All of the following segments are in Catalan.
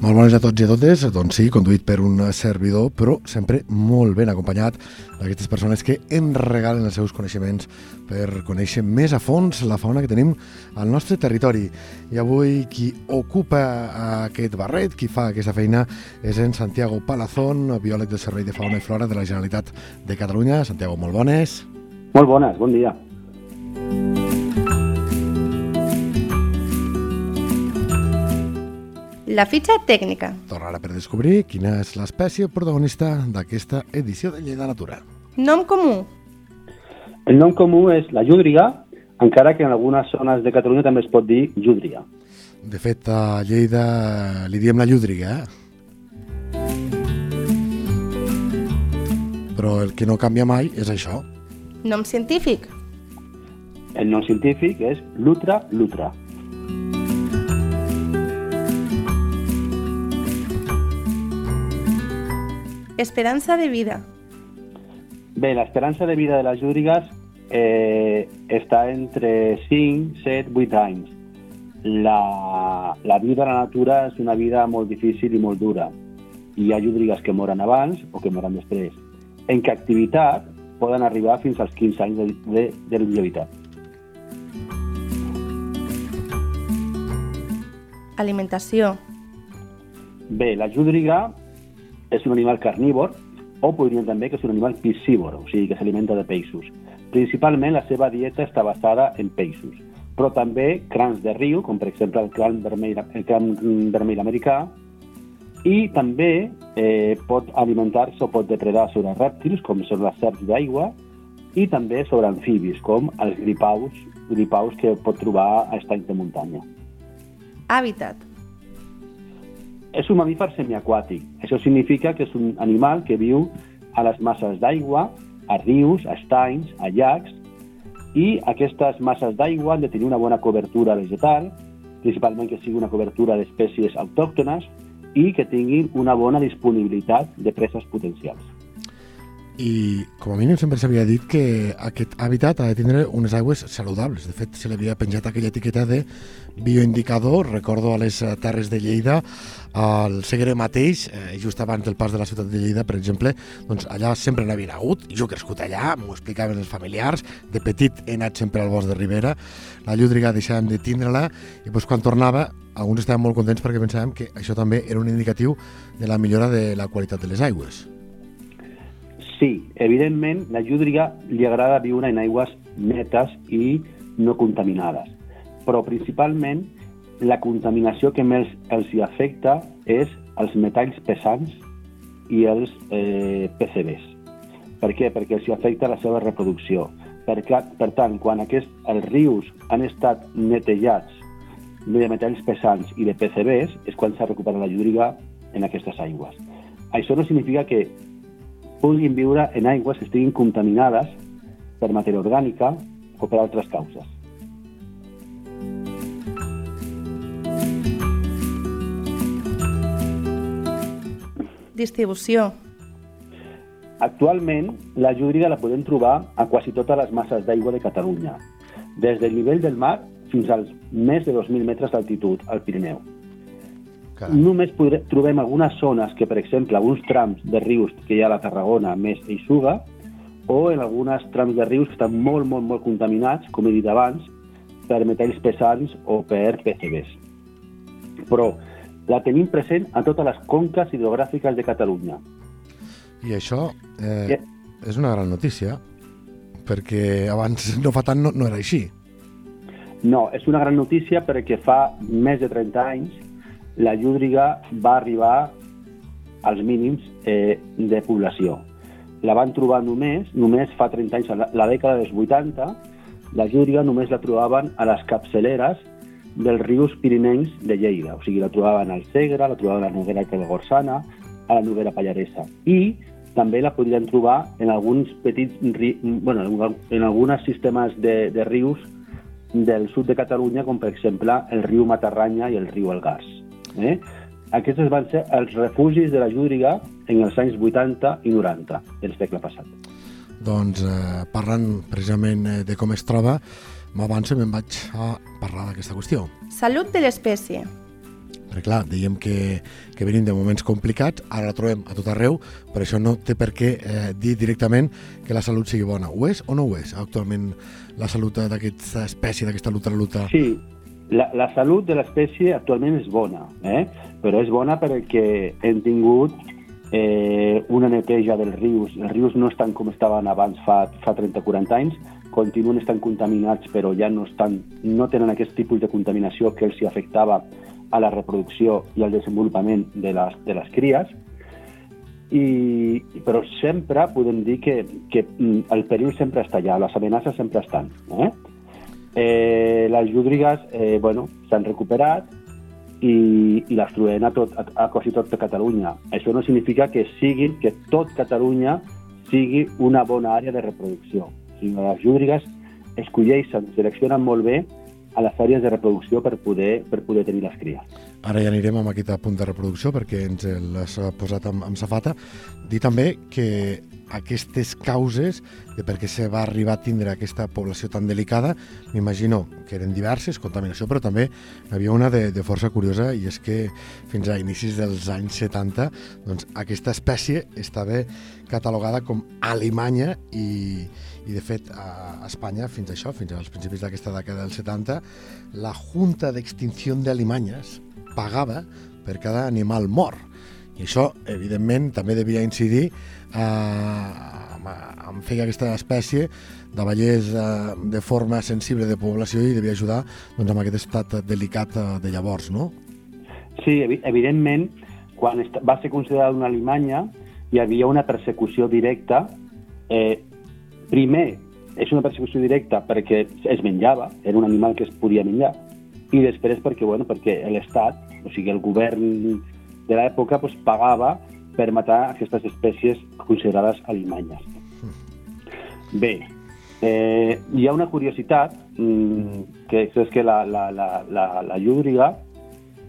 Molt bones a tots i a totes, doncs sí, conduït per un servidor, però sempre molt ben acompanyat d'aquestes persones que ens regalen els seus coneixements per conèixer més a fons la fauna que tenim al nostre territori. I avui qui ocupa aquest barret, qui fa aquesta feina, és en Santiago Palazón, biòleg del Servei de Fauna i Flora de la Generalitat de Catalunya. Santiago, molt bones. Molt bones, bon dia. La fitxa tècnica. Tornar per descobrir quina és l'espècie protagonista d'aquesta edició de Lleida Natura. Nom comú. El nom comú és la llúdriga, encara que en algunes zones de Catalunya també es pot dir llúdriga. De fet, a Lleida li diem la llúdriga, eh? Però el que no canvia mai és això. Nom científic. El nom científic és Lutra lutra. Esperança de vida. Bé, l'esperança de vida de les llúdrigues eh, està entre 5, 7, 8 anys. La, la vida a la natura és una vida molt difícil i molt dura. Hi ha llúdrigues que moren abans o que moren després. En captivitat poden arribar fins als 15 anys de, de, de longevitat. Alimentació. Bé, la llúdriga és un animal carnívor o podríem també que és un animal piscívor, o sigui que s'alimenta de peixos. Principalment la seva dieta està basada en peixos, però també crans de riu, com per exemple el cran vermell, el cran vermell americà, i també eh, pot alimentar-se o pot depredar sobre rèptils, com són les serps d'aigua, i també sobre amfibis, com els gripaus, gripaus que pot trobar a estanys de muntanya. Hàbitat. És un mamífer semiaquàtic. Això significa que és un animal que viu a les masses d'aigua, a rius, a estanys, a llacs, i aquestes masses d'aigua han de tenir una bona cobertura vegetal, principalment que sigui una cobertura d'espècies autòctones i que tinguin una bona disponibilitat de preses potencials. I com a mínim sempre s'havia dit que aquest hàbitat ha de tindre unes aigües saludables. De fet, se li havia penjat aquella etiqueta de bioindicador, recordo a les Terres de Lleida, al Segre mateix, eh, just abans del pas de la ciutat de Lleida, per exemple, doncs allà sempre n'havia hagut, jo he crescut allà, m'ho explicaven els familiars, de petit he anat sempre al bosc de Ribera, la llúdriga deixàvem de tindre-la, i doncs quan tornava, alguns estàvem molt contents perquè pensàvem que això també era un indicatiu de la millora de la qualitat de les aigües. Sí, evidentment, la llúdriga li agrada viure en aigües netes i no contaminades, però principalment la contaminació que més els hi afecta és els metalls pesants i els eh, PCBs. Per què? Perquè els hi afecta la seva reproducció. Per, per tant, quan aquests, els rius han estat netejats de metalls pesants i de PCBs, és quan s'ha recuperat la llúdriga en aquestes aigües. Això no significa que puguin viure en aigües que estiguin contaminades per matèria orgànica o per altres causes. Distribució. Actualment, la llúdriga la podem trobar a quasi totes les masses d'aigua de Catalunya, des del nivell del mar fins als més de 2.000 metres d'altitud al Pirineu. Carai. Només podré, trobem algunes zones que, per exemple, alguns trams de rius que hi ha a la Tarragona més Eixuga, o en algunes trams de rius que estan molt, molt, molt contaminats, com he dit abans, per metalls pesants o per PCBs. Però la tenim present a totes les conques hidrogràfiques de Catalunya. I això eh, Ja. és una gran notícia, perquè abans no fa tant no, no era així. No, és una gran notícia perquè fa més de 30 anys la llúdriga va arribar als mínims eh, de població. La van trobar només, només fa 30 anys, la, la dècada dels 80, la llúdriga només la trobaven a les capçaleres dels rius pirinencs de Lleida. O sigui, la trobaven al Segre, la trobaven a la Noguera Calgorsana, a la Noguera Pallaresa. I també la podrien trobar en alguns petits, bueno, en, en alguns sistemes de, de rius del sud de Catalunya, com per exemple el riu Matarranya i el riu Algars. Eh? aquests van ser els refugis de la llúdriga en els anys 80 i 90 del segle passat. Doncs eh, parlant precisament eh, de com es troba, m'avanço i me'n vaig a parlar d'aquesta qüestió. Salut de l'espècie. Perquè clar, dèiem que, que venim de moments complicats, ara la trobem a tot arreu, però això no té per què eh, dir directament que la salut sigui bona. Ho és o no ho és actualment la salut d'aquesta espècie, d'aquesta luta luta? Sí, la, la salut de l'espècie actualment és bona, eh? però és bona perquè hem tingut eh, una neteja dels rius. Els rius no estan com estaven abans fa, fa 30-40 anys, continuen estant contaminats, però ja no, estan, no tenen aquest tipus de contaminació que els hi afectava a la reproducció i al desenvolupament de les, de les cries. I, però sempre podem dir que, que mm, el perill sempre està allà, les amenaces sempre estan. Eh? Eh, les llúdrigues eh, bueno, s'han recuperat, i, i les trobem a, tot, a, a quasi tot Catalunya. Això no significa que siguin, que tot Catalunya sigui una bona àrea de reproducció. O sigui, les llúdrigues escolleixen, seleccionen molt bé a les àrees de reproducció per poder, per poder tenir les cries. Ara ja anirem amb aquest punt de reproducció perquè ens l'has posat amb, amb safata. Dir també que aquestes causes de per què se va arribar a tindre aquesta població tan delicada, m'imagino que eren diverses, contaminació, però també havia una de, de força curiosa i és que fins a inicis dels anys 70 doncs, aquesta espècie estava catalogada com alemanya i, i de fet a Espanya fins a això, fins als principis d'aquesta dècada dels 70, la Junta d'Extinció d'Alemanyes pagava per cada animal mort. I això, evidentment, també devia incidir eh, en fer que aquesta espècie davallés eh, de forma sensible de població i devia ajudar doncs, amb aquest estat delicat eh, de llavors, no? Sí, evidentment, quan va ser considerada una Alemanya, hi havia una persecució directa. Eh, primer, és una persecució directa perquè es menjava, era un animal que es podia menjar, i després perquè, bueno, perquè l'Estat, o sigui, el govern de l'època, pues, pagava per matar aquestes espècies considerades alemanyes. Bé, eh, hi ha una curiositat, mmm, que és que la, la, la, la, la llúdriga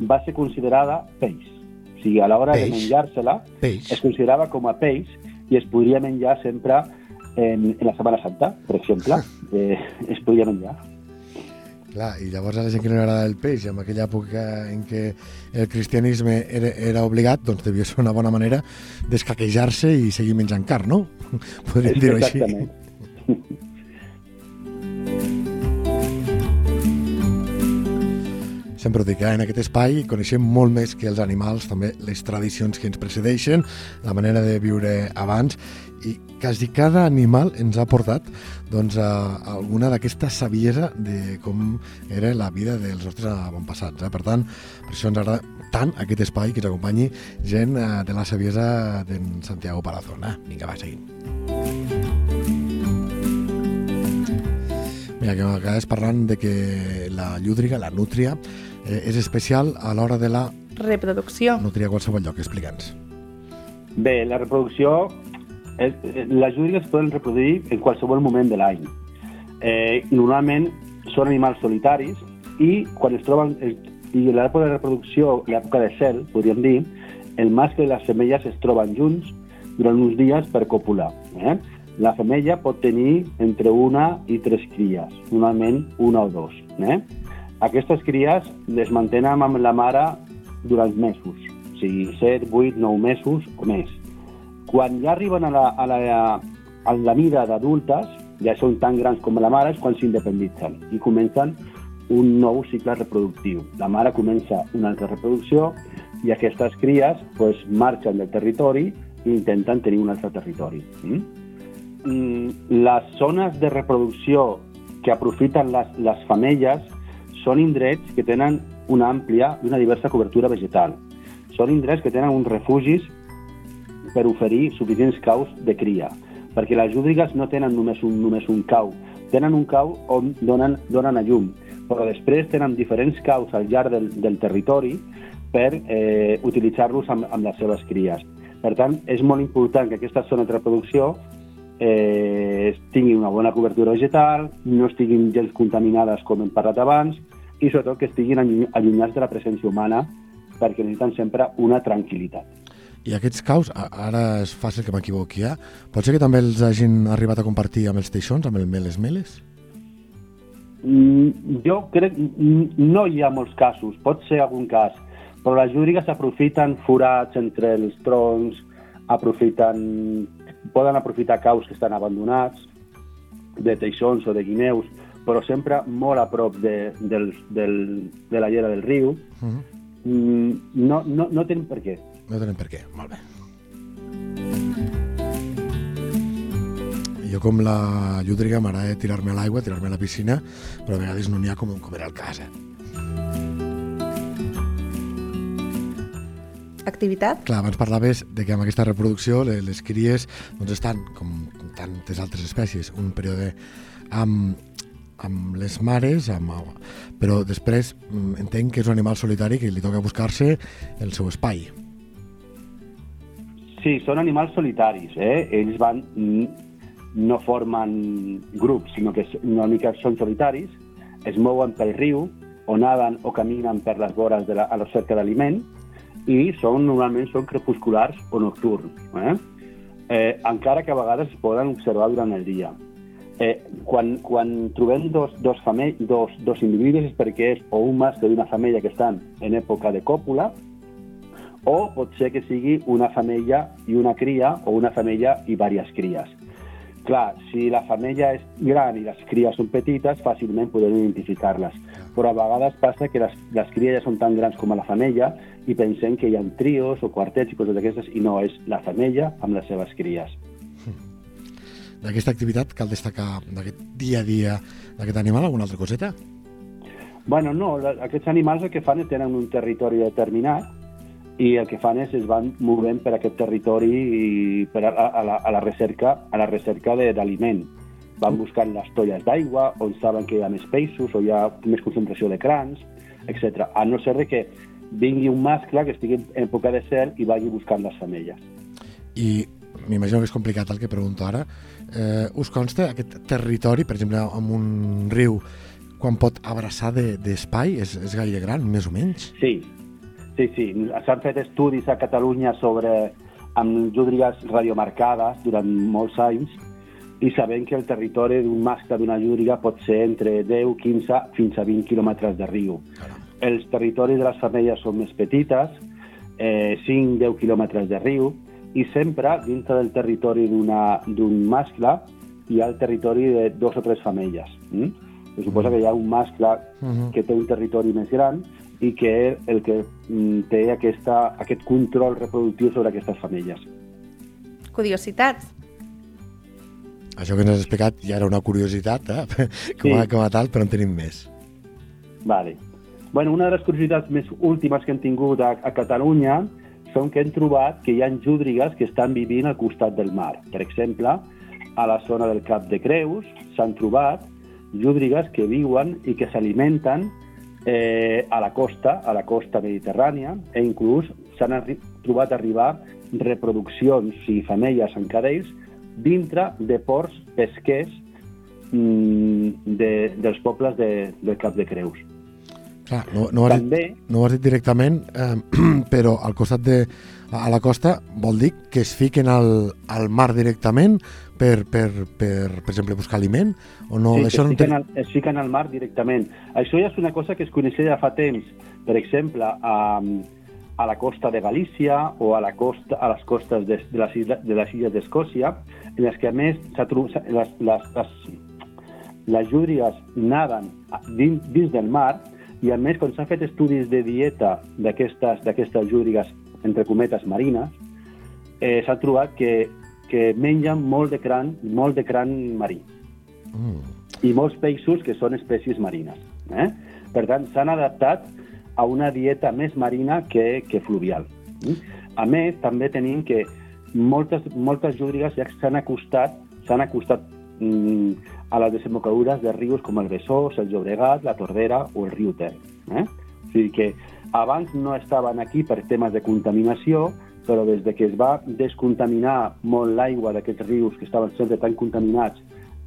va ser considerada peix. O sigui, a l'hora de menjar-se-la, es considerava com a peix i es podria menjar sempre en, en la Setmana Santa, per exemple, eh, es podia menjar. Clar, i llavors a la gent que no agrada el peix, en aquella època en què el cristianisme era, era obligat, doncs devia ser una bona manera d'escaquejar-se i seguir menjant carn, no? Podríem dir-ho així. Sempre ho dic, eh? en aquest espai coneixem molt més que els animals, també les tradicions que ens precedeixen, la manera de viure abans, i quasi cada animal ens ha portat doncs, a, alguna d'aquesta saviesa de com era la vida dels nostres avantpassats. Eh? Per tant, per això ens agrada tant aquest espai que ens acompanyi gent eh, de la saviesa d'en Santiago Palazón. Eh? Vinga, va, seguim. Mira, que acabes parlant de que la llúdriga, la nútria, és especial a l'hora de la... Reproducció. Nútria a qualsevol lloc, explica'ns. Bé, la reproducció... És, les llúdrigues es poden reproduir en qualsevol moment de l'any. Eh, normalment són animals solitaris i quan es troben... I l'època de reproducció, l'època de cel, podríem dir, el mascle i les femelles es troben junts durant uns dies per copular. Eh? La femella pot tenir entre una i tres cries, normalment una o dos. Eh? Aquestes cries les mantenen amb la mare durant mesos, o sigui, 7, 8, 9 mesos o més. Quan ja arriben a la, a la, a la mida d'adultes, ja són tan grans com la mare, és quan s'independitzen i comencen un nou cicle reproductiu. La mare comença una altra reproducció i aquestes cries pues, marxen del territori i intenten tenir un altre territori. Mm? Mm, les zones de reproducció que aprofiten les, les femelles són indrets que tenen una àmplia i una diversa cobertura vegetal. Són indrets que tenen uns refugis per oferir suficients caus de cria, perquè les llúdrigues no tenen només un, només un cau, tenen un cau on donen, donen a llum, però després tenen diferents caus al llarg del, del territori per eh, utilitzar-los amb, amb les seves cries. Per tant, és molt important que aquesta zona de reproducció eh, tingui una bona cobertura vegetal, no estiguin gens contaminades com hem parlat abans, i sobretot que estiguin allunyats de la presència humana perquè necessiten sempre una tranquil·litat. I aquests caus, ara és fàcil que m'equivoqui, eh? pot ser que també els hagin arribat a compartir amb els teixons, amb el Meles Meles? Mm, jo crec no hi ha molts casos, pot ser algun cas, però les llúdrigues aprofiten forats entre els troncs, aprofiten, poden aprofitar caus que estan abandonats, de teixons o de guineus, però sempre molt a prop de, del, del, de la llera del riu. Uh -huh. Mm, no, no, no tenen per què. No tenen per què, molt bé. Jo com la llúdriga m'agrada tirar-me a l'aigua, tirar-me a la piscina, però a vegades no n'hi ha com, com era el cas. Eh? Activitat? Clar, abans parlaves de que amb aquesta reproducció les, les cries doncs estan, com tantes altres espècies, un període amb, amb les mares, amb, però després mm, entenc que és un animal solitari que li toca buscar-se el seu espai. Sí, són animals solitaris, eh? Ells van, no formen grups, sinó que una mica són solitaris, es mouen pel riu, o naden o caminen per les vores de la, a la cerca d'aliment, i són, normalment són crepusculars o nocturns, eh? Eh, encara que a vegades es poden observar durant el dia. Eh, quan, quan trobem dos, dos, famell, dos, dos individus és perquè és o un mascle d'una femella que estan en època de còpula, o pot ser que sigui una femella i una cria o una femella i diverses cries. Clar, si la femella és gran i les cries són petites, fàcilment podem identificar-les. Però a vegades passa que les, les cries ja són tan grans com la femella i pensem que hi ha trios o quartets i coses d'aquestes i no, és la femella amb les seves cries. D'aquesta activitat cal destacar d'aquest dia a dia d'aquest animal alguna altra coseta? Bueno, no, aquests animals el que fan és tenen un territori determinat i el que fan és es van movent per aquest territori i per a, a, la, a la recerca a la recerca de- d'aliment. Van buscant les tolles d'aigua on saben que hi ha més peixos o hi ha més concentració de crans, etc. A no ser que vingui un mascle que estigui en època de cel i vagi buscant les femelles. I m'imagino que és complicat el que pregunto ara. Eh, us consta aquest territori, per exemple, amb un riu, quan pot abraçar de- d'espai? De, és, és gaire gran, més o menys? Sí, sí, sí. S'han fet estudis a Catalunya sobre amb llúdrigues radiomarcades durant molts anys i sabem que el territori d'un mascle d'una llúdriga pot ser entre 10, 15 fins a 20 quilòmetres de riu. Caram. Els territoris de les femelles són més petites, eh, 5-10 quilòmetres de riu, i sempre dintre del territori d'un mascle hi ha el territori de dos o tres femelles. Mm? Se suposa que hi ha un mascle Uh -huh. que té un territori més gran i que el que mm, té aquesta, aquest control reproductiu sobre aquestes femelles. Curiositats. Això que ens has explicat ja era una curiositat, eh? com, a, Sí. com a tal, però en tenim més. Vale. Bueno, una de les curiositats més últimes que hem tingut a, a Catalunya són que hem trobat que hi ha llúdrigues que estan vivint al costat del mar. Per exemple, a la zona del Cap de Creus s'han trobat llúdrigues que viuen i que s'alimenten eh, a la costa, a la costa mediterrània, e inclús s'han arri trobat arribar reproduccions, sigui, femelles en cadells, dintre de ports pesquers mm, de, dels pobles de, del Cap de Creus. Clar, no, no, ho has dit, També, no ho has dit directament, eh, però al costat de... a la costa vol dir que es fiquen al, al mar directament per, per, per, per exemple, buscar aliment? O no, sí, això es, no fiquen té... al, es fiquen al mar directament. Això ja és una cosa que es coneixia ja fa temps. Per exemple, a, a la costa de Galícia o a, la costa, a les costes de, de, les, isla, de les illes d'Escòcia, en les que a més les, les, les, les llúdrigues naden dins, dins del mar i a més quan s'han fet estudis de dieta d'aquestes llúdrigues entre cometes marines eh, s'ha trobat que, que mengen molt de cran, molt de cran marí Mm. i molts peixos que són espècies marines. Eh? Per tant, s'han adaptat a una dieta més marina que, que fluvial. A més, també tenim que moltes, moltes llúdrigues ja s'han acostat, s'han acostat mm, a les desembocadures de rius com el Besòs, el Llobregat, la Tordera o el riu Ter. Eh? O sigui que abans no estaven aquí per temes de contaminació, però des de que es va descontaminar molt l'aigua d'aquests rius que estaven sempre tan contaminats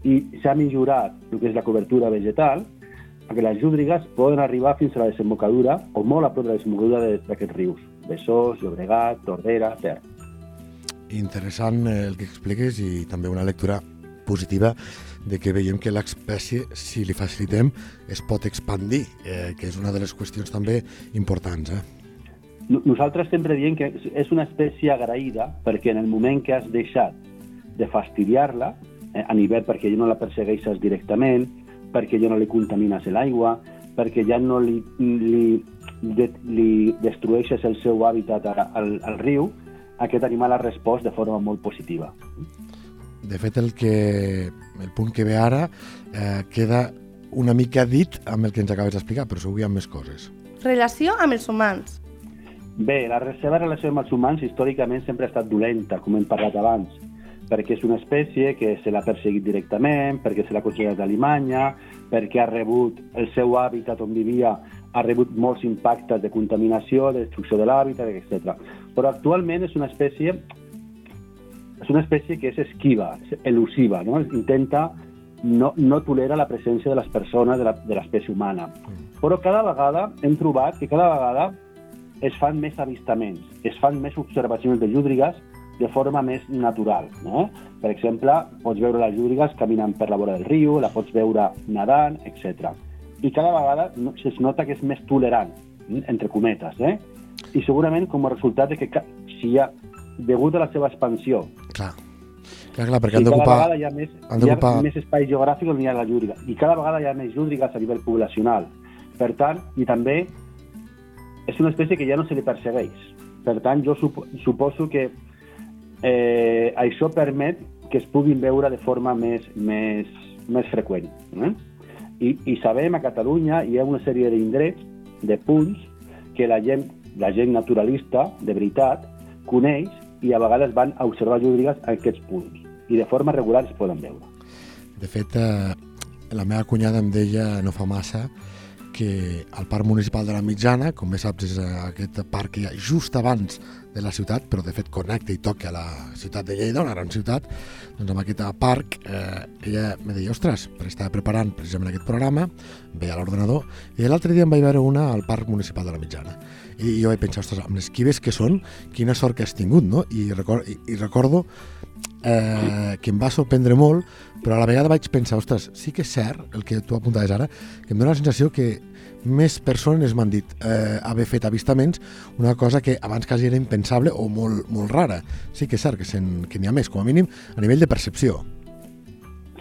i s'ha millorat el que és la cobertura vegetal, que les llúdrigues poden arribar fins a la desembocadura o molt a prop de la desembocadura de- d'aquests rius. Besòs, Llobregat, Tordera, Ter. Interessant eh, el que expliques i també una lectura positiva de que veiem que l'espècie, si li facilitem, es pot expandir, eh, que és una de les qüestions també importants. Eh? No- Nosaltres sempre diem que és- una espècie agraïda perquè en el moment que has deixat de fastidiar-la, eh, a nivell perquè ja no la persegueixes directament, perquè ja no li contamines l'aigua, perquè ja no li, li, de, li destrueixes el seu hàbitat a- al, al riu, aquest animal ha respost de forma molt positiva. De fet, el, que, el punt que ve ara eh, queda una mica dit amb el que ens acabes d'explicar, però segur que hi ha més coses. Relació amb els humans. Bé, la seva relació amb els humans històricament sempre ha estat dolenta, com hem parlat abans, perquè és una espècie que se l'ha perseguit directament, perquè se l'ha considerat d'Alemanya, perquè ha rebut el seu hàbitat on vivia, ha rebut molts impactes de contaminació, de destrucció de l'hàbitat, etc. Però actualment és una espècie és una espècie que és esquiva, és elusiva, no? intenta no, no tolera la presència de les persones de l'espècie humana. Però cada vegada hem trobat que cada vegada es fan més avistaments, es fan més observacions de llúdrigues de forma més natural. No? Per exemple, pots veure les llúdrigues caminant per la vora del riu, la pots veure nedant, etc. I cada vegada es nota que és més tolerant, mm, entre cometes, eh? I segurament com a resultat de que si hi ha, degut a la seva expansió, Clar, clar, clar perquè i han cada d'ocupar... vegada hi ha més, hi ha més espai geogràfic on hi ha la llúdriga. I cada vegada hi ha més llúdrigues a nivell poblacional. Per tant, i també és una espècie que ja no se li persegueix. Per tant, jo supo, suposo que eh, això permet que es puguin veure de forma més, més, més freqüent. Eh? I, I sabem, a Catalunya hi ha una sèrie d'indrets, de punts, que la gent, la gent naturalista, de veritat, coneix i a vegades van a observar llúdrigues a aquests punts. I de forma regular es poden veure. De fet, eh, la meva cunyada em deia no fa massa que al Parc Municipal de la Mitjana, com bé saps, és eh, aquest parc que hi ha just abans de la ciutat, però de fet connecta i toca la ciutat de Lleida, una gran ciutat, doncs amb aquest parc eh, ella me deia, ostres, perquè estava preparant precisament aquest programa, veia l'ordenador, i l'altre dia em vaig veure una al Parc Municipal de la Mitjana. I jo vaig pensar, ostres, amb les quives que són, quina sort que has tingut, no? I, record, i, i recordo eh, que em va sorprendre molt, però a la vegada vaig pensar, ostres, sí que és cert el que tu apuntaves ara, que em dóna la sensació que més persones m'han dit eh, haver fet avistaments, una cosa que abans quasi era impensable o molt, molt rara. Sí que és cert que que n'hi ha més, com a mínim a nivell de percepció.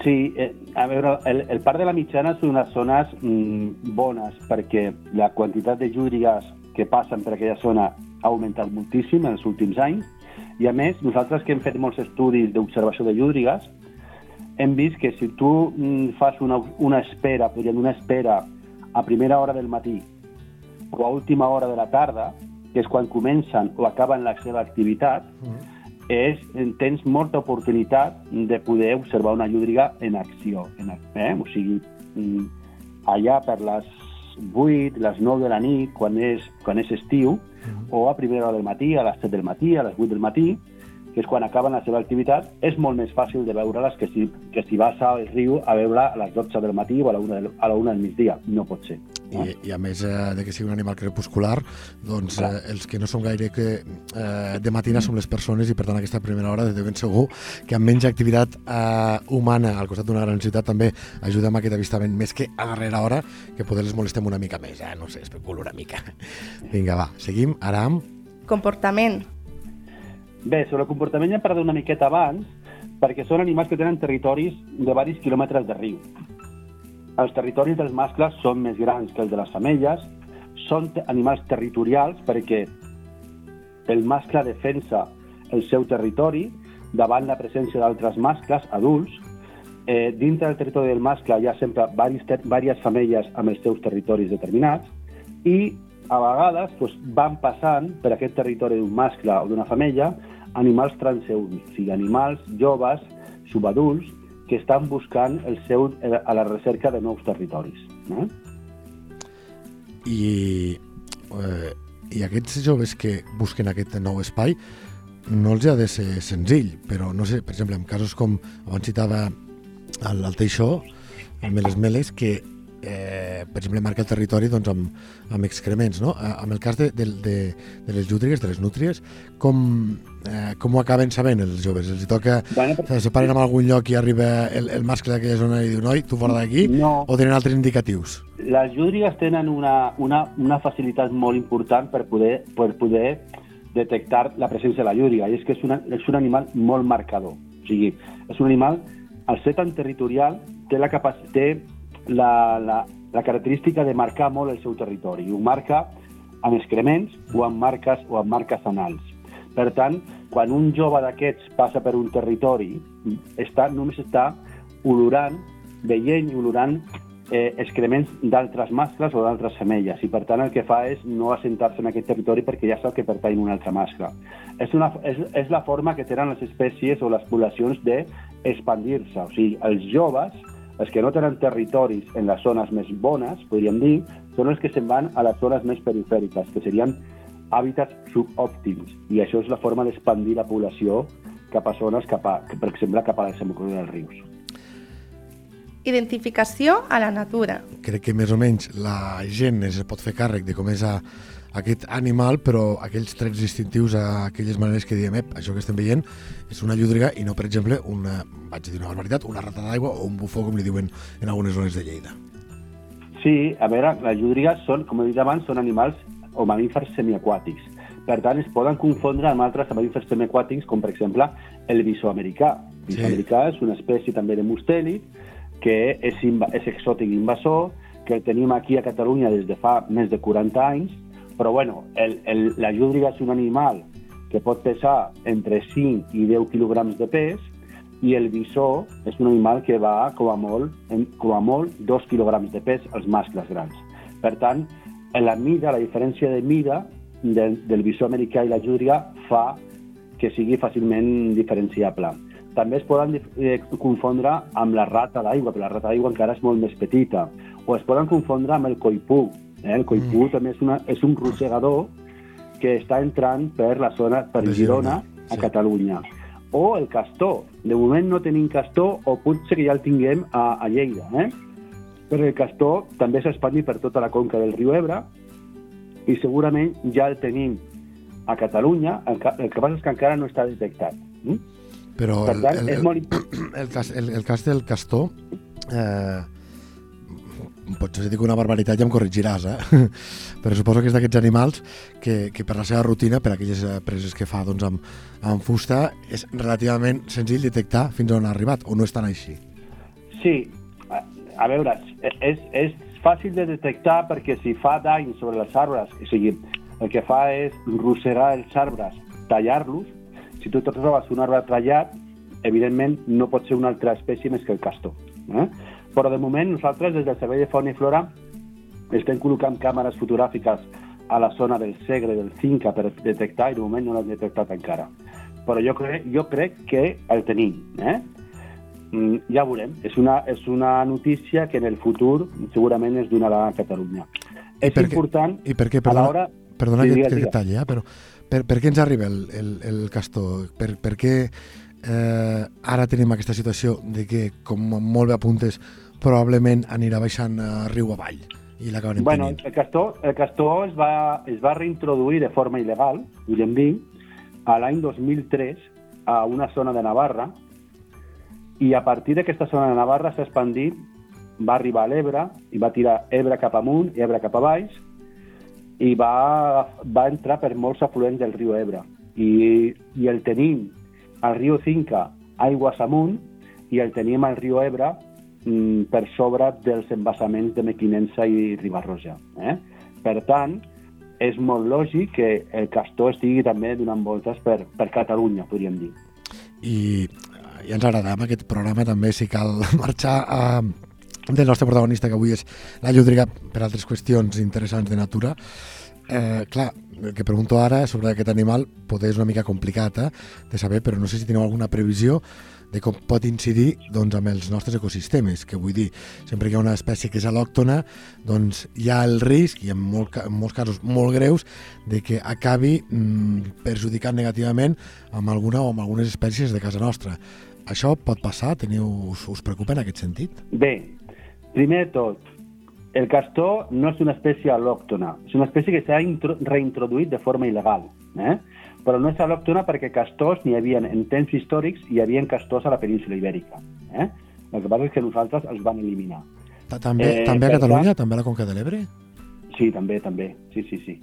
Sí, eh, a veure, el, el Parc de la Mitjana són unes zones mm, bones perquè la quantitat de llúdrigues que passen per aquella zona ha augmentat moltíssim en els últims anys i a més, nosaltres que hem fet molts estudis d'observació de llúdrigues hem vist que si tu mm, fas una, una espera, podríem una espera a primera hora del matí o a última hora de la tarda, que és quan comencen o acaben la seva activitat, és, tens molta oportunitat de poder observar una llúdriga en acció. En, eh? O sigui, mm, allà per les 8, les 9 de la nit, quan és, quan és estiu, o a primera hora del matí, a les 7 del matí, a les 8 del matí, que és quan acaben la seva activitat, és molt més fàcil de veure-les que si, que si vas al riu a veure a les 12 del matí o a la 1 del, a la 1 del migdia. No pot ser. I, i a més eh, de que sigui un animal crepuscular, doncs eh, els que no són gaire que, eh, de matina som les persones i per tant aquesta primera hora de ben segur que amb menys activitat eh, humana al costat d'una gran ciutat també ajuda amb aquest avistament més que a darrera hora que poder les molestem una mica més, eh? no sé, especulo una mica. Vinga, va, seguim ara amb... Comportament. Bé, sobre el comportament ja hem parlat una miqueta abans, perquè són animals que tenen territoris de varis quilòmetres de riu. Els territoris dels mascles són més grans que els de les femelles, són animals territorials perquè el mascle defensa el seu territori davant la presència d'altres mascles adults. Eh, dintre del territori del mascle hi ha sempre diverses femelles amb els seus territoris determinats i a vegades doncs, van passant per aquest territori d'un mascle o d'una femella animals transeunts, o sigui, animals joves, subadults, que estan buscant el seu, eh, a la recerca de nous territoris. No? I, eh, I aquests joves que busquen aquest nou espai no els ha de ser senzill, però no sé, per exemple, en casos com abans citava el, el Teixó, el Meles Meles, que eh, per exemple, marca el territori doncs, amb, amb excrements. No? Eh, en el cas de, de, de, de les llúdrigues, de les nútries, com, eh, com ho acaben sabent els joves? Els toca, Bueno, se separen en algun lloc i arriba el, el mascle d'aquella zona i diu, noi, tu fora d'aquí, No. o tenen altres indicatius? Les llúdrigues tenen una, una, una facilitat molt important per poder, per poder detectar la presència de la llúdriga, i és que és, una, és un animal molt marcador. O sigui, és un animal, al ser tan territorial, té la, capac té la, la, la característica de marcar molt el seu territori, ho marca amb excrements o amb marques o amb marques anals. Per tant, quan un jove d'aquests passa per un territori, està, només està olorant, veient i olorant eh, excrements d'altres mascles o d'altres femelles i per tant el que fa és no assentar-se en aquest territori perquè ja sap que pertany a un altre mascle. És, una, és, és la forma que tenen les espècies o les poblacions d'expandir-se. O sigui, els joves, els que no tenen territoris en les zones més bones, podríem dir, són els que se'n van a les zones més perifèriques, que serien hàbitats subòptims. I això és la forma d'expandir la població cap a zones, cap a, per exemple, cap a la desembocadura dels rius. Identificació a la natura. crec que més o menys la gent es pot fer càrrec de com és a, aquest animal, però aquells trets distintius, aquelles maneres que diem, ep, això que estem veient és una llúdriga i no, per exemple, una, vaig dir una barbaritat, una rata d'aigua o un bufó, com li diuen en algunes zones de Lleida. Sí, a veure, les llúdrigues són, com he dit abans, són animals o mamífers semiaquàtics. Per tant, es poden confondre amb altres mamífers semiaquàtics, com per exemple el bisó americà. El bisó Sí. americà és una espècie també de mustèlid, que és, és exòtic invasor, que el tenim aquí a Catalunya des de fa més de 40 anys, però bueno, el, el, la llúdriga és un animal que pot pesar entre 5 i 10 quilograms de pes, i el bisó és un animal que va, com a molt, en, com a molt 2 quilograms de pes als mascles grans. Per tant, la mida, la diferència de mida del, del bisó americà i la llúdriga fa que sigui fàcilment diferenciable. També es poden eh, confondre amb la rata d'aigua, però la rata d'aigua encara és molt més petita. O es poden confondre amb el coipú. Eh? El coipú mm. també és, una, és un rosegador que està entrant per la zona, per De Girona, Girona, a sí. Catalunya. O el castor. De moment no tenim castor, o potser que ja el tinguem a, a Lleida. Eh? Però el castor també s'ha expandit per tota la conca del riu Ebre i segurament ja el tenim a Catalunya, el que, el que passa és que encara no està detectat. Mm? Però Per el, tant, el, és el, molt important. el, cas, el, el cas del castor, eh, potser si dic una barbaritat ja em corregiràs, eh? però suposo que és d'aquests animals que, que per la seva rutina, per aquelles preses que fa doncs, amb, amb fusta, és relativament senzill detectar fins on ha arribat, o no és tan així. Sí, a, a veure, és, és fàcil de detectar perquè si fa dany sobre els arbres, o sigui, el que fa és rossegar els arbres, tallar-los, si tu te trobes un arbre tallat, evidentment no pot ser una altra espècie més que el castor. Eh? Però de moment nosaltres des del Servei de Fauna i Flora estem col·locant càmeres fotogràfiques a la zona del Segre, del Cinca, per detectar, i de moment no l'hem detectat encara. Però jo crec, jo crec que el tenim. Eh? Mm, ja veurem. És una, és una notícia que en el futur segurament es donarà a Catalunya. I és per què- important I per què, a perdona, l'hora... perdona Sí, que, que, que talli, eh? però per, per què ens arriba el, el, el castor? Per, per què eh, ara tenim aquesta situació de que, com molt bé apuntes, probablement anirà baixant eh, riu avall i l'acabarem Bueno, tenint? el castor, el castor es, va, es va reintroduir de forma il·legal, podríem dir, a l'any 2003 a una zona de Navarra i a partir d'aquesta zona de Navarra s'ha expandit, va arribar a l'Ebre i va tirar Ebre cap amunt i Ebre cap a baix i va, va entrar per molts afluents del riu Ebre. I, i el tenim al riu Cinca aigües amunt i el tenim al riu Ebre mm, per sobre dels embassaments de Mequinensa i Ribarroja. Eh? Per tant, és molt lògic que el castor estigui també donant voltes per, per Catalunya, podríem dir. I ja ens agradarà amb aquest programa també si cal marxar a, del nostre protagonista que avui és la Llúdriga per altres qüestions interessants de natura eh, clar, el que pregunto ara sobre aquest animal potser és una mica complicat eh, de saber, però no sé si teniu alguna previsió de com pot incidir doncs, amb els nostres ecosistemes, que vull dir, sempre que hi ha una espècie que és al·lòctona, doncs hi ha el risc, i en, molt, en molts casos molt greus, de que acabi mm, perjudicant negativament amb alguna o amb algunes espècies de casa nostra. Això pot passar? Teniu, us, us preocupa en aquest sentit? Bé, primer de tot, el castor no és una espècie al·lòctona, és una espècie que s'ha reintroduït de forma il·legal, eh? però no és al·lòctona perquè castors n'hi havia en temps històrics i hi havia castors a la península ibèrica. Eh? El que passa és que nosaltres els van eliminar. També, eh, també a Catalunya? Tant... També a la Conca de l'Ebre? Sí, també, també. Sí, sí, sí.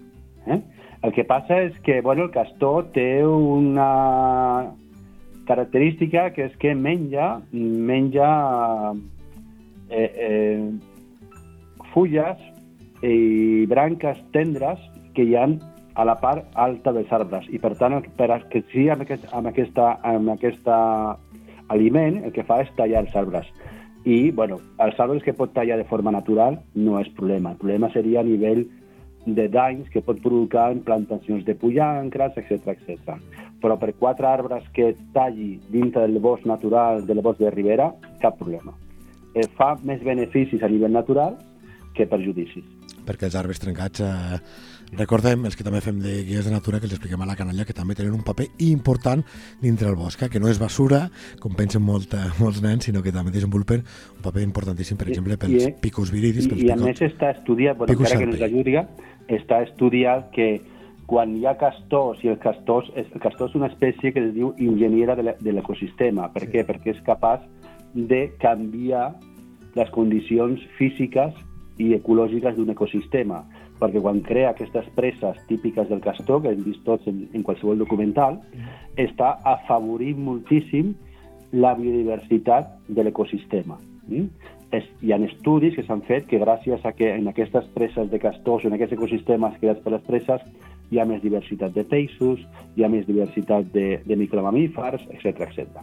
Eh? El que passa és que bueno, el castor té una característica que és que menja, menja eh, eh, fulles i branques tendres que hi han a la part alta dels arbres i per tant per que sí amb, aquest, amb, aquesta, amb aquesta aliment el que fa és tallar els arbres i bueno, els arbres que pot tallar de forma natural no és problema, el problema seria a nivell de danys que pot provocar en plantacions de pollancres, etc etc. Però per quatre arbres que talli dintre del bosc natural, del bosc de ribera, cap problema. Eh, fa més beneficis a nivell natural que perjudicis. Perquè els arbres trencats, eh, recordem, els que també fem de guies de natura, que els expliquem a la canalla, que també tenen un paper important dintre el bosc, eh, que no és basura, com pensen molt, molts nens, sinó que també desenvolupen un paper importantíssim, per exemple, pels I, picos viridis. I, i a més està estudiat, bueno, encara que no és la està estudiat que quan hi ha castors, i el castor, el castor és una espècie que es diu enginyera de l'ecosistema. Per sí. què? Perquè és capaç de canviar les condicions físiques i ecològiques d'un ecosistema, perquè quan crea aquestes presses típiques del castor, que hem vist tots en, en qualsevol documental, està afavorint moltíssim la biodiversitat de l'ecosistema. Mm? Es, hi ha estudis que s'han fet que gràcies a que en aquestes presses de castors, en aquests ecosistemes creats per les presses, hi ha més diversitat de peixos, hi ha més diversitat de, de micromamífers, etc etc.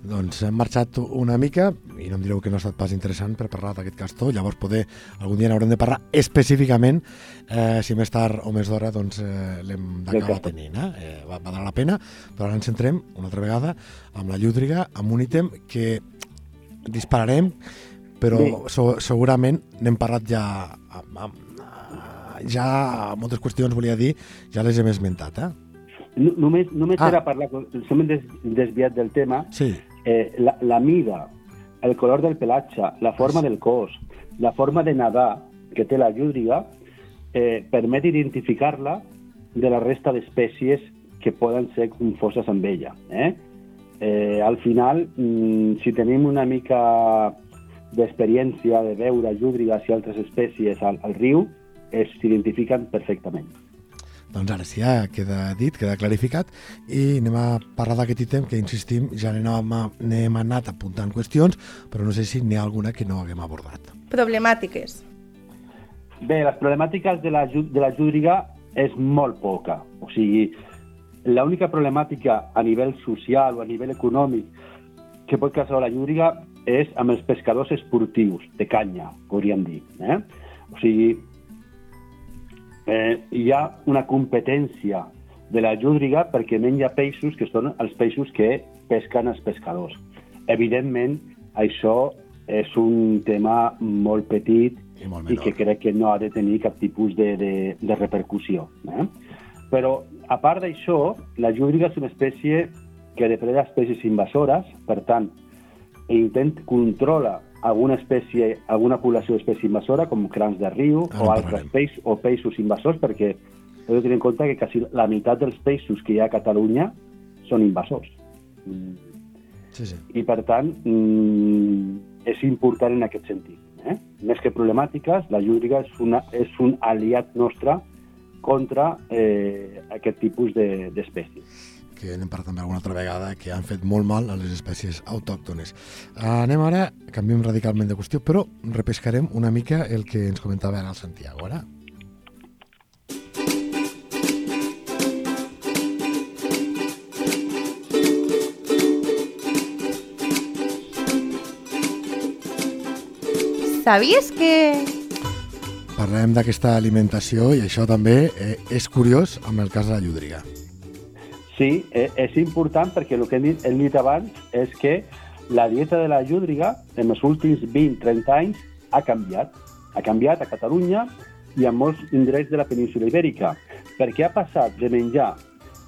Doncs hem marxat una mica, i no em direu que no ha estat pas interessant per parlar d'aquest castor, llavors poder, algun dia n'haurem de parlar específicament, eh, si més tard o més d'hora doncs eh, l'hem d'acabar tenint. Eh? Eh, va, va donar la pena, però ara ens centrem una altra vegada amb la llúdriga, amb un ítem que dispararem, però sí. segurament n'hem parlat ja amb, amb, ja moltes qüestions, volia dir, ja les hem esmentat, eh? Només, només ah. era parlar, som des, desviat del tema, sí eh, la, la mida, el color del pelatge, la forma del cos, la forma de nadar que té la llúdriga, eh, permet identificar-la de la resta d'espècies que poden ser confoses amb ella. Eh? Eh, al final, mm, si tenim una mica d'experiència de veure llúdrigues i altres espècies al, al riu, s'identifiquen perfectament. Doncs ara sí, ja queda dit, queda clarificat i anem a parlar d'aquest ítem que, insistim, ja n'hem anat apuntant qüestions, però no sé si n'hi ha alguna que no haguem abordat. Problemàtiques. Bé, les problemàtiques de la, de la llúdriga és molt poca. O sigui, l'única problemàtica a nivell social o a nivell econòmic que pot causar la llúdriga és amb els pescadors esportius, de canya, podríem dir. Eh? O sigui, eh, hi ha una competència de la llúdriga perquè menja peixos que són els peixos que pesquen els pescadors. Evidentment, això és un tema molt petit i, molt i que crec que no ha de tenir cap tipus de, de, de repercussió. Eh? Però, a part d'això, la llúdriga és una espècie que depreda espècies invasores, per tant, intent controla alguna espècie, alguna població d'espècie invasora, com crans de riu Ara o altres peixos, o peixos invasors, perquè heu de tenir en compte que quasi la meitat dels peixos que hi ha a Catalunya són invasors. Sí, sí. I, per tant, mm, és important en aquest sentit. Eh? Més que problemàtiques, la llúdriga és, una, és un aliat nostre contra eh, aquest tipus d'espècies. De, que n'hem parlat també alguna altra vegada, que han fet molt mal a les espècies autòctones. Anem ara, canviem radicalment de qüestió, però repescarem una mica el que ens comentava ara el Santiago. Ara. Sabies que... Parlem d'aquesta alimentació i això també eh, és curiós amb el cas de la llúdriga. Sí, eh, és important perquè el que hem dit, hem dit abans és que la dieta de la llúdriga en els últims 20-30 anys ha canviat. Ha canviat a Catalunya i a molts indrets de la península ibèrica, perquè ha passat de menjar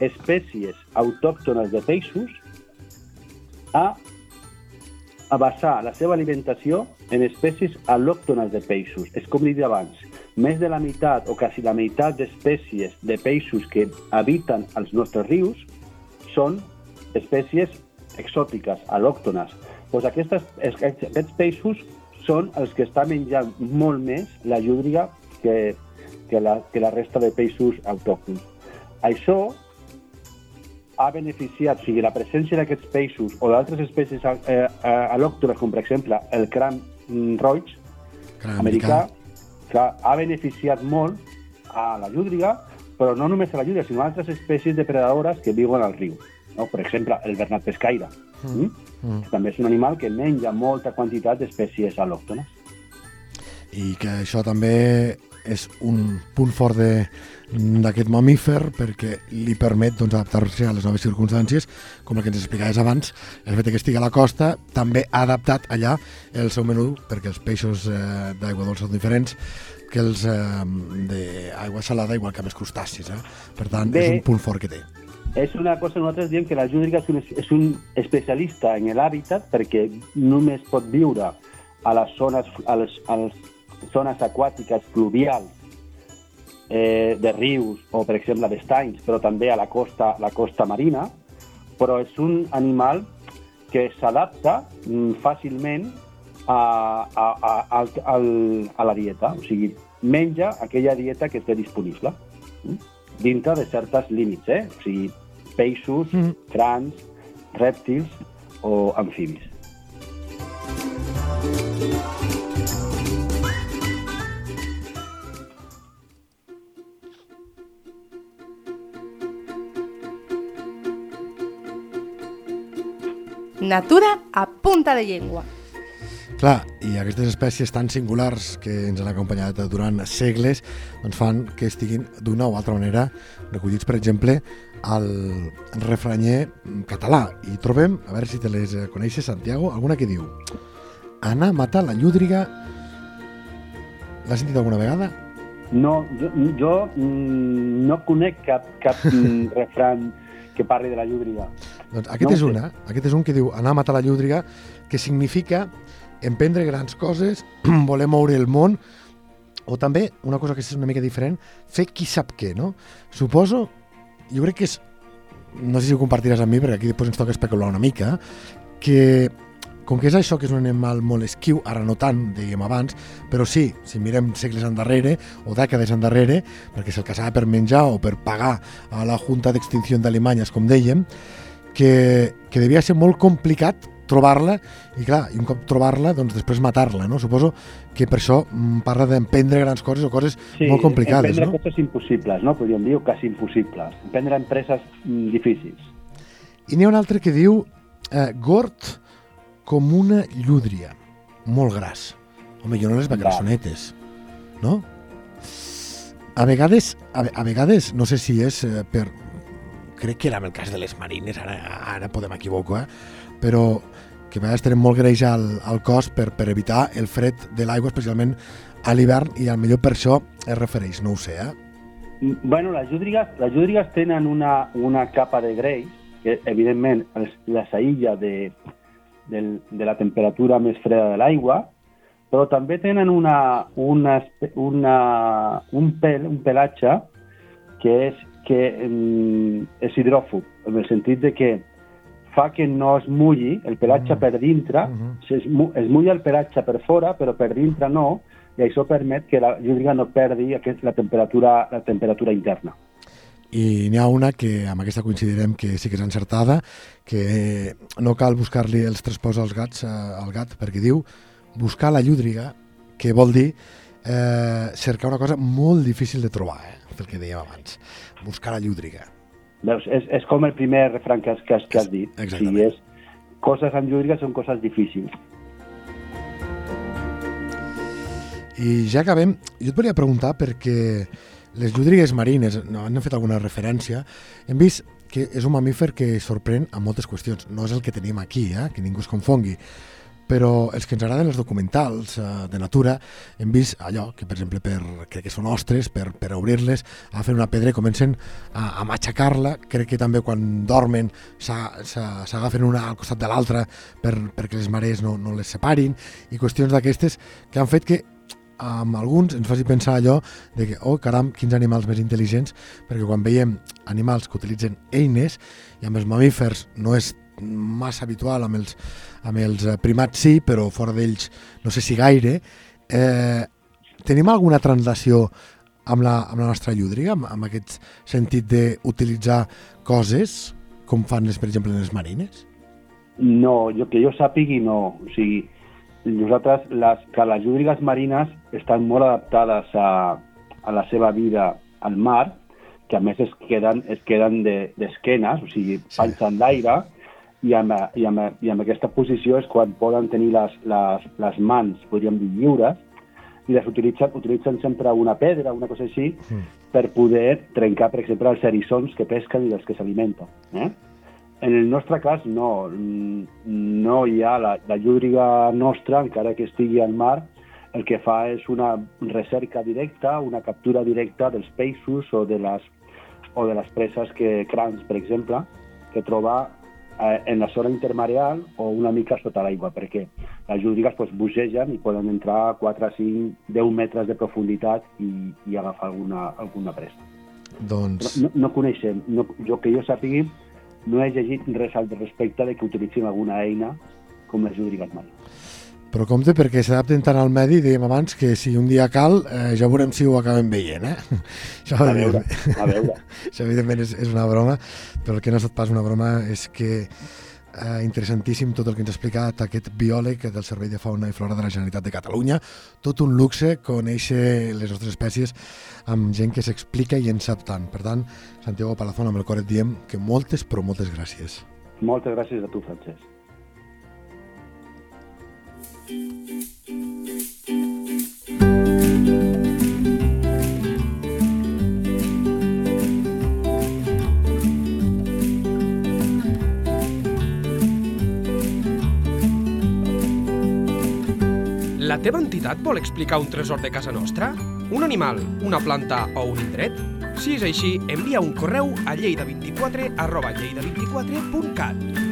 espècies autòctones de peixos a a basar la seva alimentació en espècies al·lòctones de peixos. És com dit abans, més de la meitat o quasi la meitat d'espècies de peixos que habiten als nostres rius són espècies exòtiques, al·lòctones. Pues aquestes, aquests peixos són els que està menjant molt més la llúdriga que, que, la, que la resta de peixos autòctons. Això ha beneficiat, o sigui, la presència d'aquests peixos o d'altres espècies eh, eh, al·lòctones, com per exemple el cram mm, roig Cram americà, que ha beneficiat molt a la llúdriga, però no només a la llúdriga, sinó a altres espècies depredadores que viuen al riu. No? Per exemple, el bernat pescaire, mm. Mm. que també és un animal que menja molta quantitat d'espècies al·lòctones. i que això també és un punt fort de- d'aquest mamífer perquè li permet doncs, adaptar-se a les noves circumstàncies, com el que ens explicaves abans, el fet que estigui a la costa també ha adaptat allà el seu menú, perquè els peixos eh, d'aigua dolça són diferents que els eh, d'aigua salada, igual que amb els crustacis. Eh? Per tant, Bé. és un punt fort que té. És una cosa, nosaltres diem que la llúdriga és un, és un especialista en l'hàbitat perquè només pot viure a les zones, a les, a les zones aquàtiques fluvials eh, de rius o, per exemple, d'estanys, però també a la costa, la costa marina, però és un animal que s'adapta mm, fàcilment a, a, a, a, a, a la dieta, o sigui, menja aquella dieta que té disponible mm? dintre de certes límits, eh? o sigui, peixos, Mhm. crans, rèptils o amfibis. Natura a punta de llengua. Clar, i aquestes espècies tan singulars que ens han acompanyat durant segles doncs fan que estiguin d'una o altra manera recollits, per exemple, al refranyer català. I trobem, a veure si te les coneixes, Santiago, alguna que diu Anar a matar la llúdriga L'has sentit alguna vegada? No, jo, jo mm, no conec cap, cap refran que parli de la llúdriga. Doncs aquest No és una, aquest és un que diu anar a matar la llúdriga, que significa emprendre grans coses, voler moure el món, o també, una cosa que és una mica diferent, fer qui sap què, no? Suposo, jo crec que és, no sé si ho compartiràs amb mi, perquè aquí després ens toca especular una mica, que com que és això que és un animal molt esquiu, ara no tant, dèiem abans, però sí, si mirem segles endarrere o dècades endarrere, perquè se'l caçava per menjar o per pagar a la Junta d'Extinció d'Alemanyes, com dèiem, que, que devia ser molt complicat trobar-la i clar, i un cop trobar-la, doncs després matar-la, no? Suposo que per això mm, parla d'emprendre grans coses o coses molt complicades, emprendre no? coses impossibles, no? Podríem dir, o quasi impossibles. Emprendre empreses mm, difícils. I n'hi ha un altre que diu eh, gord com una llúdria, molt gras. Home, jo no les grassonetes, no? A vegades, a, a vegades, no sé si és eh, per... Crec que era en el cas de les marines, ara, ara podem equivocar, però que a vegades tenen molt greix al, al cos per, per evitar el fred de l'aigua, especialment a l'hivern, i al millor per això es refereix, no ho sé, eh? Bueno, les llúdrigues, les llúdrigues tenen una, una capa de greix que, evidentment, les aïlla de, del, de la temperatura més freda de l'aigua, però també tenen una, una, una, un pèl, un pelatge que és, que mm, és hidròfob, en el sentit de que fa que no es mulli el pelatge Mm. per dintre, Mhm. es, mu- es mulla el pelatge per fora, però per dintre no, i això permet que la llúdriga no perdi aquest, la, temperatura, la temperatura interna. I n'hi ha una que amb aquesta coincidirem que sí que és encertada, que no cal buscar-li els tres pous als gats, eh, al gat, perquè diu buscar la llúdriga, que vol dir eh, cercar una cosa molt difícil de trobar, eh, pel que dèiem abans. Buscar la llúdriga. Veus? És, és com el primer refran que has, que has, que has dit. Exactament. Sigui, és, coses amb llúdriga són coses difícils. I ja acabem, jo et volia preguntar perquè les llúdrigues marines, no, han fet alguna referència, hem vist que és un mamífer que sorprèn a moltes qüestions. No és el que tenim aquí, eh? que ningú es confongui. Però els que ens agraden els documentals eh, de natura hem vist allò que, per exemple, per, crec que són ostres, per, per obrir-les, agafen una pedra i comencen a, a matxacar-la. Crec que també quan dormen s'agafen una al costat de l'altra per, perquè les marees no, no les separin i qüestions d'aquestes que han fet que amb alguns ens faci pensar allò de que, oh caram, quins animals més intel·ligents, perquè quan veiem animals que utilitzen eines, i amb els mamífers no és massa habitual, amb els, amb els eh, primats sí, però fora d'ells no sé si gaire. Eh, tenim alguna translació amb la, amb la nostra llúdria, amb, amb aquest sentit d'utilitzar coses, com fan, les, per exemple, les marines? No, jo, que jo sàpigui, no. O sigui, nosaltres, les, que les llúdrigues marines estan molt adaptades a, a la seva vida al mar, que a més es queden, es queden d'esquenes, de, o sigui, panxen sí. I amb, i, amb, i amb aquesta posició és quan poden tenir les, les, les mans, podríem dir, lliures, i les utilitzen, utilitzen sempre una pedra, una cosa així, mm. per poder trencar, per exemple, els erissons que pesquen i dels que s'alimenten. Eh? En el nostre cas, no. No hi ha la, la llúdriga nostra, encara que estigui al mar, el que fa és una recerca directa, una captura directa dels peixos o de les, o de les preses que crans, per exemple, que troba eh, en la zona intermareal o una mica sota l'aigua, perquè les llúdrigues pues, bugegen i poden entrar a 4, 5, 10 metres de profunditat i, i agafar alguna, alguna presa. Doncs... No, no coneixem, no, jo que jo sàpigui, no he llegit res al respecte de que utilitzin alguna eina com les llúdrigues marines. Però compte perquè s'adapten tant al medi, dèiem abans, que si un dia cal, eh, ja veurem si ho acabem veient, eh? Això, a veure, a veure. Això evidentment és, és una broma, però el que no ha estat pas una broma és que eh, interessantíssim tot el que ens ha explicat aquest biòleg del Servei de Fauna i Flora de la Generalitat de Catalunya. Tot un luxe conèixer les nostres espècies amb gent que s'explica i en sap tant. Per tant, Santiago Palazón, amb el cor et diem que moltes, però moltes gràcies. Moltes gràcies a tu, Francesc. La teva entitat vol explicar un tresor de casa nostra? Un animal, una planta o un indret? Si és així, envia un correu a lleida24 arroba lleida24.cat.